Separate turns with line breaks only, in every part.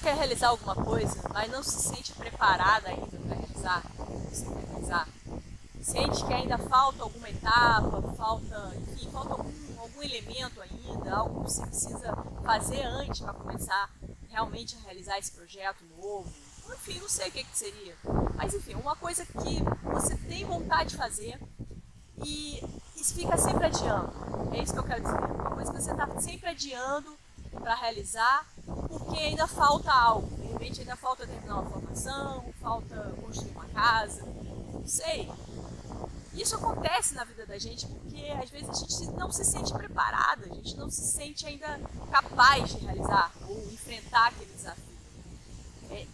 quer realizar alguma coisa, mas não se sente preparada ainda para realizar você quer realizar. Sente que ainda falta alguma etapa, falta, enfim, falta algum, algum elemento ainda, algo que você precisa fazer antes para começar realmente a realizar esse projeto novo. Enfim, não sei o que, que seria. Mas enfim, uma coisa que você tem vontade de fazer e isso fica sempre adiando. É isso que eu quero dizer. Uma coisa que você está sempre adiando para realizar porque ainda falta algo. De repente ainda falta terminar uma formação, falta construir uma casa, não sei. Isso acontece na vida da gente porque às vezes a gente não se sente preparada, a gente não se sente ainda capaz de realizar ou enfrentar aquele desafio. É,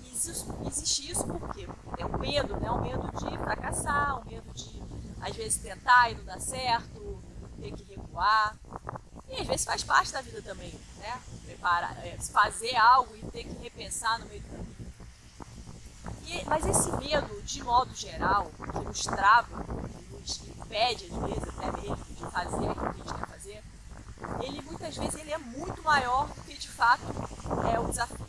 existe isso por quê? Porque tem um medo, né? O medo de fracassar, o medo de às vezes tentar e não dar certo, ter que recuar. E às vezes faz parte da vida também, né? Preparar, é, fazer algo e ter que repensar no meio do caminho. E, mas esse medo, de modo geral, que nos trava, que nos impede às vezes até mesmo de fazer aquilo que a gente quer fazer, ele muitas vezes ele é muito maior do que de fato é o desafio.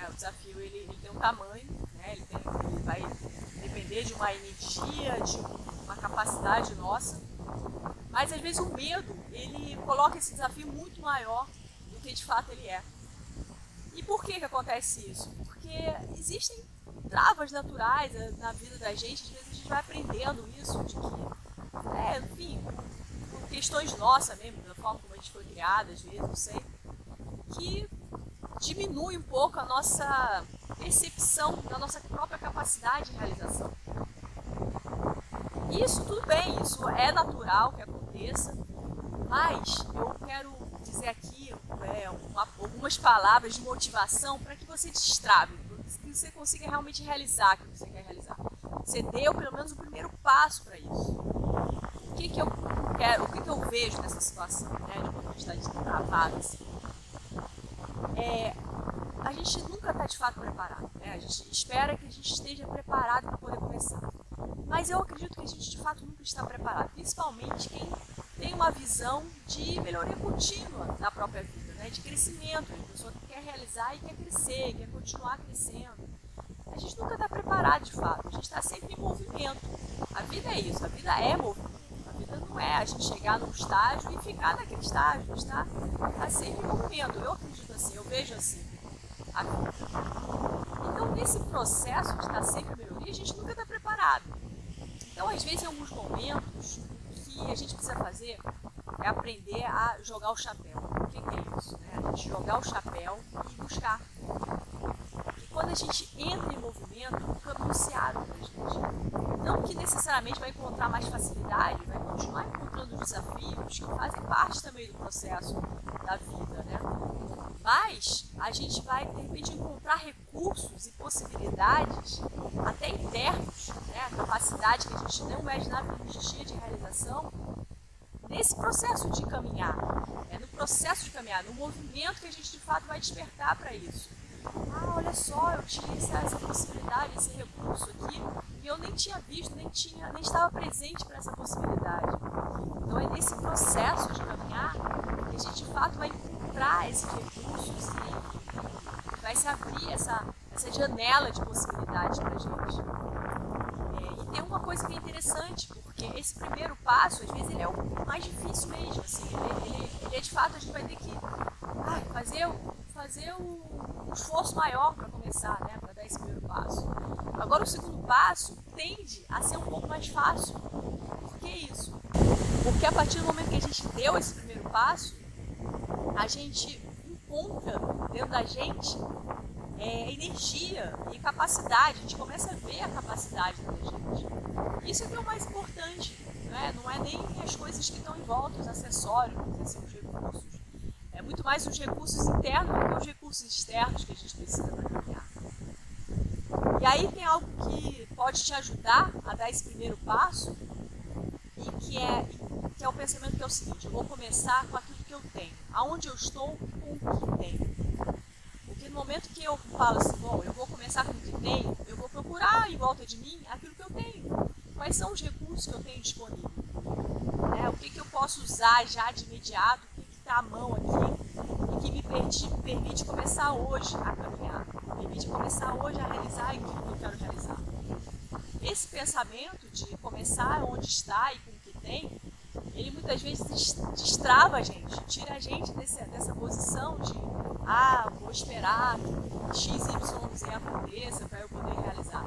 É, o desafio ele, ele, tem um tamanho, né? ele, tem, ele vai depender de uma energia, de uma capacidade nossa mas às vezes o medo, ele coloca esse desafio muito maior do que de fato ele é. E por que que acontece isso? Porque existem travas naturais eh, na vida da gente, às vezes a gente vai aprendendo isso, de que, é, enfim, por questões nossas mesmo, da forma como a gente foi criada, às vezes, não sei, que diminui um pouco a nossa percepção da nossa própria capacidade de realização. Isso tudo bem, isso é natural que aconteça, mas eu quero dizer aqui é, uma, algumas palavras de motivação para que você destrave, que você consiga realmente realizar o que você quer realizar. Você deu pelo menos o primeiro passo para isso. O que, que eu quero, o que, que eu vejo nessa situação, né, de quando a gente está travado assim? É, a gente nunca está de fato preparado. Né? A gente espera que a gente esteja preparado para poder começar. Mas eu acredito que a gente de fato nunca está preparado, principalmente quem tem uma visão de melhoria contínua na própria vida, né? de crescimento. A pessoa que quer realizar e quer crescer, quer continuar crescendo. A gente nunca está preparado de fato, a gente está sempre em movimento. A vida é isso, a vida é movimento. A vida não é a gente chegar num estágio e ficar naquele estágio, a gente está tá sempre em movimento. Eu acredito assim, eu vejo assim a vida. Então, nesse processo de estar sempre em melhoria, a gente nunca está preparado. Então, às vezes, em alguns momentos, que a gente precisa fazer é aprender a jogar o chapéu. O que, é isso? Né? A gente jogar o chapéu e buscar. Porque quando a gente entra em movimento, o caminho se abre para a gente. Não que necessariamente vai encontrar mais facilidade, vai continuar encontrando desafios que fazem parte também do processo da vida? Mas a gente vai, de repente, encontrar recursos e possibilidades, até internos, né? a capacidade que a gente não imaginava que existia de realização, nesse processo de caminhar. É no processo de caminhar, no movimento que a gente de fato vai despertar para isso. Ah, olha só, eu tinha essa, essa, possibilidade, esse recurso aqui, e eu nem tinha visto, nem, tinha, nem estava presente para essa possibilidade. Então é nesse processo de caminhar que a gente de fato vai encontrar esses recursos e vai se abrir essa, essa janela de possibilidades para a gente. É, e tem uma coisa que é interessante, porque esse primeiro passo, às vezes, ele é o mais difícil mesmo. Assim, ele, ele, ele é de fato, a gente vai ter que ah, fazer, fazer um, um esforço maior para começar, né, para dar esse primeiro passo. Agora, o segundo passo tende a ser um pouco mais fácil. Por que isso? Porque a partir do momento que a gente deu esse primeiro passo, a gente encontra dentro da gente é, energia e capacidade, a gente começa a ver a capacidade da gente. Isso é que é o mais importante, né? não é nem as coisas que estão em volta, os acessórios, os recursos. É muito mais os recursos internos do que os recursos externos que a gente precisa para caminhar. E aí tem algo que pode te ajudar a dar esse primeiro passo e que é, que é o pensamento que é o seguinte, eu vou começar com aquilo que eu tenho, aonde eu estou com o que tenho. Porque no momento que eu falo assim, bom, eu vou começar com o que tenho, eu vou procurar em volta de mim aquilo que eu tenho. Quais são os recursos que eu tenho disponível? É, o que, que eu posso usar já de imediato, o que está à mão aqui, e que me permite, permite começar hoje a caminhar, me permite começar hoje a realizar aquilo que eu quero realizar. Esse pensamento de começar onde está e com o que tem, ele muitas vezes destrava a gente, tira a gente desse, dessa posição de ah, vou esperar que X, Y, Z aconteça para eu poder realizar.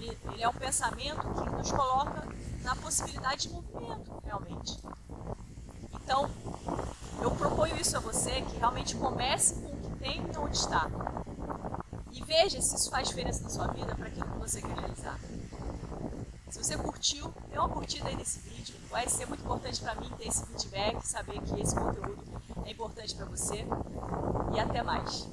Ele, ele é um pensamento que nos coloca na possibilidade de movimento, realmente. Então, eu proponho isso a você, que realmente comece com o que tem e onde está. E veja se isso faz diferença na sua vida para aquilo que você quer realizar. Se você curtiu, dê uma curtida aí nesse vídeo. Vai ser muito importante para mim ter esse feedback, saber que esse conteúdo é importante para você. E até mais.